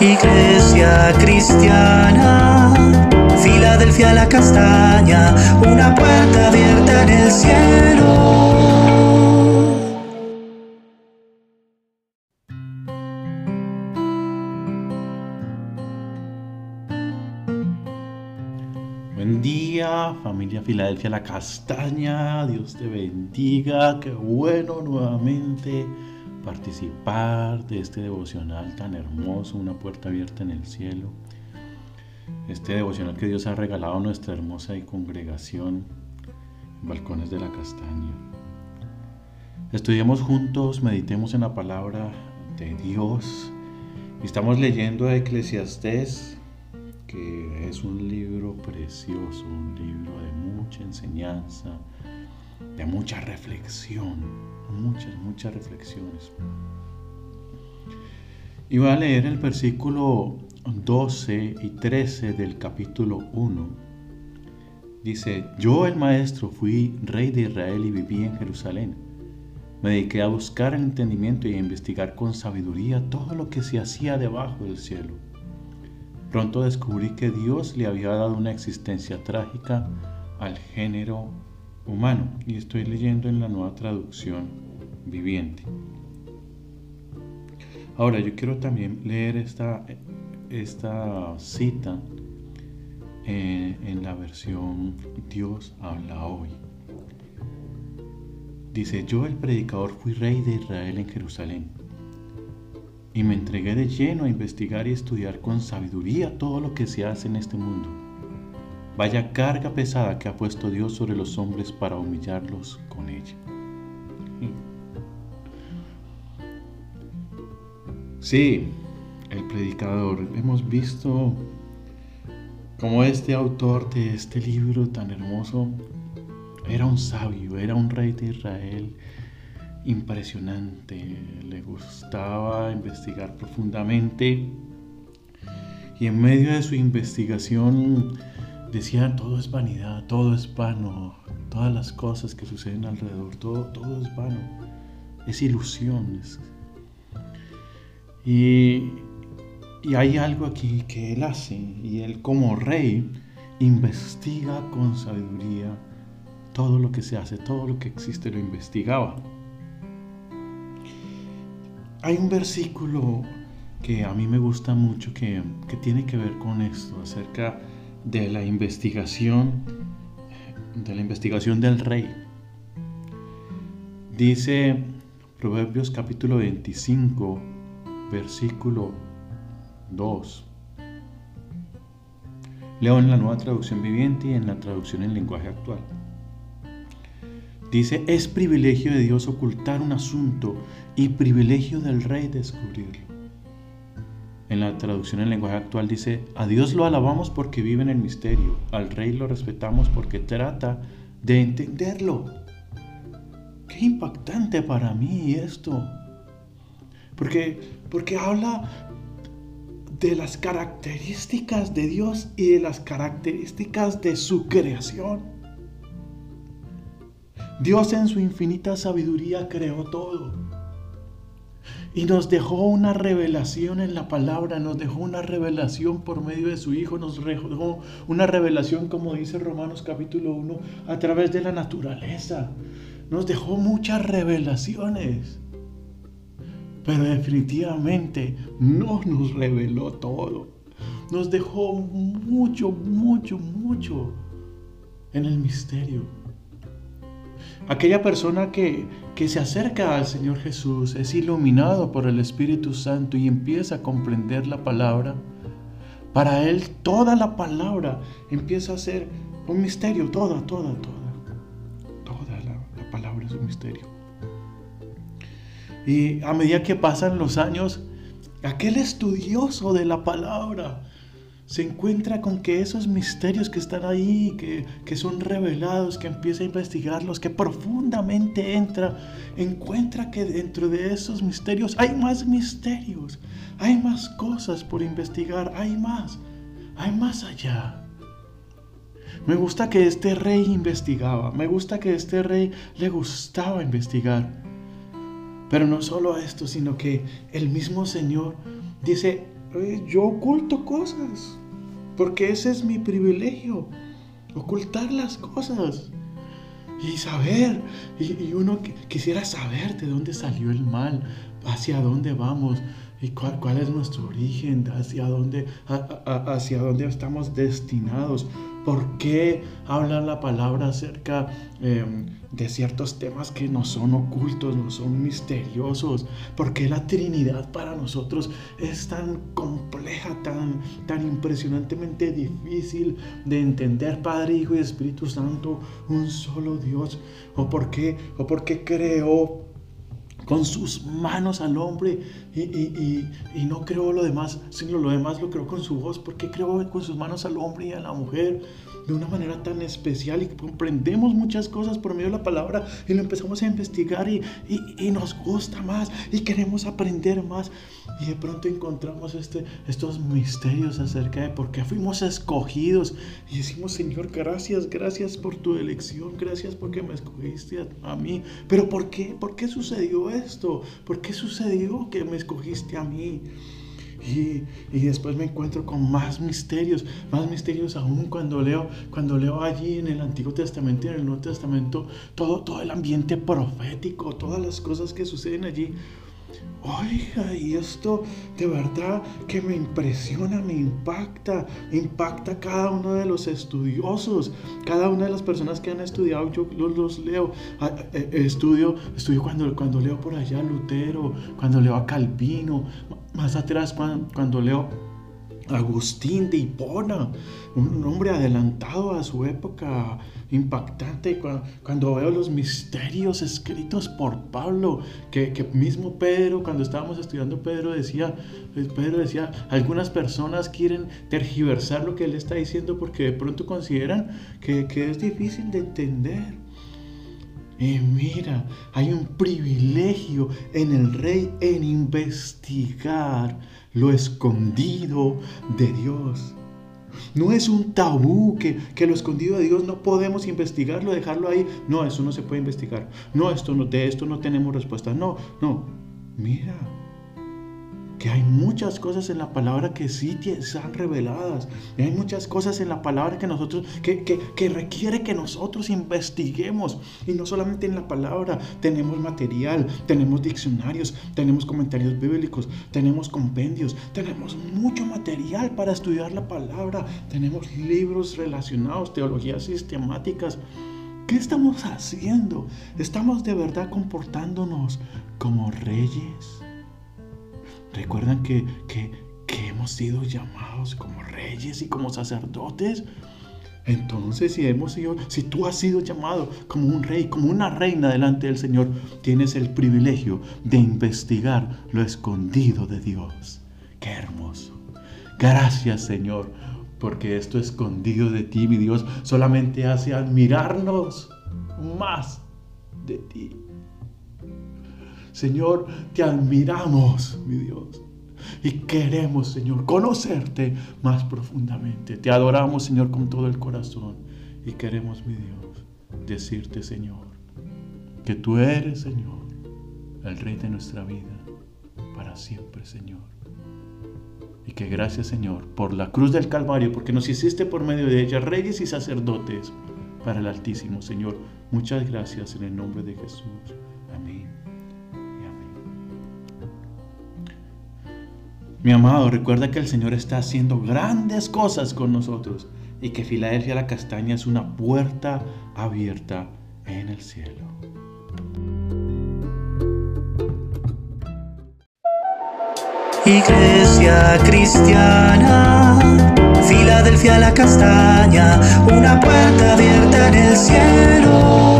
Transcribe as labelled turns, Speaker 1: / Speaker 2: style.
Speaker 1: Iglesia cristiana, Filadelfia la castaña, una puerta abierta en el cielo.
Speaker 2: Buen día, familia Filadelfia La Castaña. Dios te bendiga. Qué bueno nuevamente participar de este devocional tan hermoso, una puerta abierta en el cielo. Este devocional que Dios ha regalado a nuestra hermosa congregación, Balcones de la Castaña. Estudiemos juntos, meditemos en la palabra de Dios. Estamos leyendo a Eclesiastés es un libro precioso, un libro de mucha enseñanza, de mucha reflexión, muchas, muchas reflexiones. Y voy a leer el versículo 12 y 13 del capítulo 1. Dice, yo el maestro fui rey de Israel y viví en Jerusalén. Me dediqué a buscar el entendimiento y a investigar con sabiduría todo lo que se hacía debajo del cielo Pronto descubrí que Dios le había dado una existencia trágica al género humano y estoy leyendo en la nueva traducción viviente. Ahora yo quiero también leer esta, esta cita en, en la versión Dios habla hoy. Dice, yo el predicador fui rey de Israel en Jerusalén y me entregué de lleno a investigar y estudiar con sabiduría todo lo que se hace en este mundo. Vaya carga pesada que ha puesto Dios sobre los hombres para humillarlos con ella. Sí, el predicador. Hemos visto cómo este autor de este libro tan hermoso era un sabio, era un rey de Israel impresionante, le gustaba investigar profundamente y en medio de su investigación decía todo es vanidad, todo es vano, todas las cosas que suceden alrededor, todo, todo es vano, es ilusiones. Y, y hay algo aquí que él hace y él como rey investiga con sabiduría todo lo que se hace, todo lo que existe lo investigaba. Hay un versículo que a mí me gusta mucho que, tiene que ver con esto, acerca de la investigación, de la investigación del rey. Dice Proverbios capítulo 25, versículo 2. Leo en la nueva traducción viviente y en la traducción en lenguaje actual. Dice, es privilegio de Dios ocultar un asunto y privilegio del rey descubrirlo. En la traducción en lenguaje actual dice, a Dios lo alabamos porque vive en el misterio, al rey lo respetamos porque trata de entenderlo. Qué impactante para mí esto. Porque, porque habla de las características de Dios y de las características de su creación. Dios en su infinita sabiduría creó todo. Y nos dejó una revelación en la palabra, nos dejó una revelación por medio de su Hijo, nos dejó una revelación, como dice Romanos capítulo 1, a través de la naturaleza. Nos dejó muchas revelaciones. Pero definitivamente no nos reveló todo. Nos dejó mucho, mucho, mucho en el misterio. Aquella persona que, se acerca al Señor Jesús es iluminado por el Espíritu Santo y empieza a comprender la palabra. Para él toda la palabra empieza a ser un misterio, toda, toda, toda. Toda la, la palabra es un misterio. Y a medida que pasan los años, aquel estudioso de la palabra, se encuentra con que esos misterios que están ahí, que, son revelados, que empieza a investigarlos, que profundamente entra, encuentra que dentro de esos misterios hay más misterios, hay más cosas por investigar, hay más, hay más allá. Me gusta que este rey investigaba, me gusta que este rey le gustaba investigar. Pero no solo esto, sino que el mismo Señor dice, yo oculto cosas, porque ese es mi privilegio, ocultar las cosas y saber, y, uno quisiera saber de dónde salió el mal, hacia dónde vamos cuál es nuestro origen, hacia dónde, hacia dónde estamos destinados. ¿Por qué habla la palabra acerca em, de ciertos temas que no son ocultos, no son misteriosos? ¿Por qué la Trinidad para nosotros es tan compleja, tan, tan impresionantemente difícil de entender? Padre, Hijo y Espíritu Santo, un solo Dios. ¿O por qué, o por qué creó con sus manos al hombre y, no creó lo demás, sino lo demás lo creó con su voz. porque creó con sus manos al hombre y a la mujer? de una manera tan especial y comprendemos muchas cosas por medio de la palabra y lo empezamos a investigar y, nos gusta más y queremos aprender más. Y de pronto encontramos este, estos misterios acerca de por qué fuimos escogidos. Y decimos, Señor, gracias, gracias por tu elección, gracias porque me escogiste a, a mí. Pero ¿por qué? ¿Por qué sucedió esto? ¿Por qué sucedió que me escogiste a mí? Y, después me encuentro con más misterios, más misterios aún cuando leo, cuando leo allí en el Antiguo Testamento y en el Nuevo Testamento todo, todo el ambiente profético, todas las cosas que suceden allí. Oiga, y esto de verdad que me impresiona, me impacta, impacta cada uno de los estudiosos, cada una de las personas que han estudiado, yo los, leo, ah, eh, eh, estudio, estudio cuando, cuando leo por allá a Lutero, cuando leo a Calvino, más atrás cuando leo Agustín de Hipona, un hombre adelantado a su época, impactante, cuando, veo los misterios escritos por Pablo, que, mismo Pedro, cuando estábamos estudiando, Pedro decía, Pedro decía, algunas personas quieren tergiversar lo que él está diciendo porque de pronto consideran que, que es difícil de entender. Y mira, hay un privilegio en el rey en investigar lo escondido de Dios. No es un tabú que, que, lo escondido de Dios no podemos investigarlo, dejarlo ahí. No, eso no se puede investigar. No, esto no, de esto no tenemos respuesta. No, no. Mira, que hay muchas cosas en la palabra que sí están reveladas. Y hay muchas cosas en la palabra que nosotros, que, que, que, requiere que nosotros investiguemos. Y no solamente en la palabra, tenemos material, tenemos diccionarios, tenemos comentarios bíblicos, tenemos compendios, tenemos mucho material para estudiar la palabra, tenemos libros relacionados, teologías sistemáticas. ¿Qué estamos haciendo? ¿Estamos de verdad comportándonos como reyes? ¿Recuerdan que, hemos sido llamados como reyes y como sacerdotes? Entonces, si hemos sido, si tú has sido llamado como un rey, como una reina delante del Señor, tienes el privilegio de investigar lo escondido de Dios. Qué hermoso. Gracias, Señor, porque esto escondido de ti, mi Dios, solamente hace admirarnos más de ti. Señor, te admiramos, mi Dios. Y queremos, Señor, conocerte más profundamente. Te adoramos, Señor, con todo el corazón. Y queremos, mi Dios, decirte, Señor, que tú eres, Señor, el Rey de nuestra vida, para siempre, Señor. Y que gracias, Señor, por la cruz del Calvario, porque nos hiciste por medio de ella reyes y sacerdotes para el Altísimo, Señor. Muchas gracias en el nombre de Jesús. Mi amado, recuerda que el Señor está haciendo grandes cosas con nosotros y que Filadelfia la Castaña es una puerta abierta en el cielo.
Speaker 1: Iglesia cristiana, Filadelfia la Castaña, una puerta abierta en el cielo.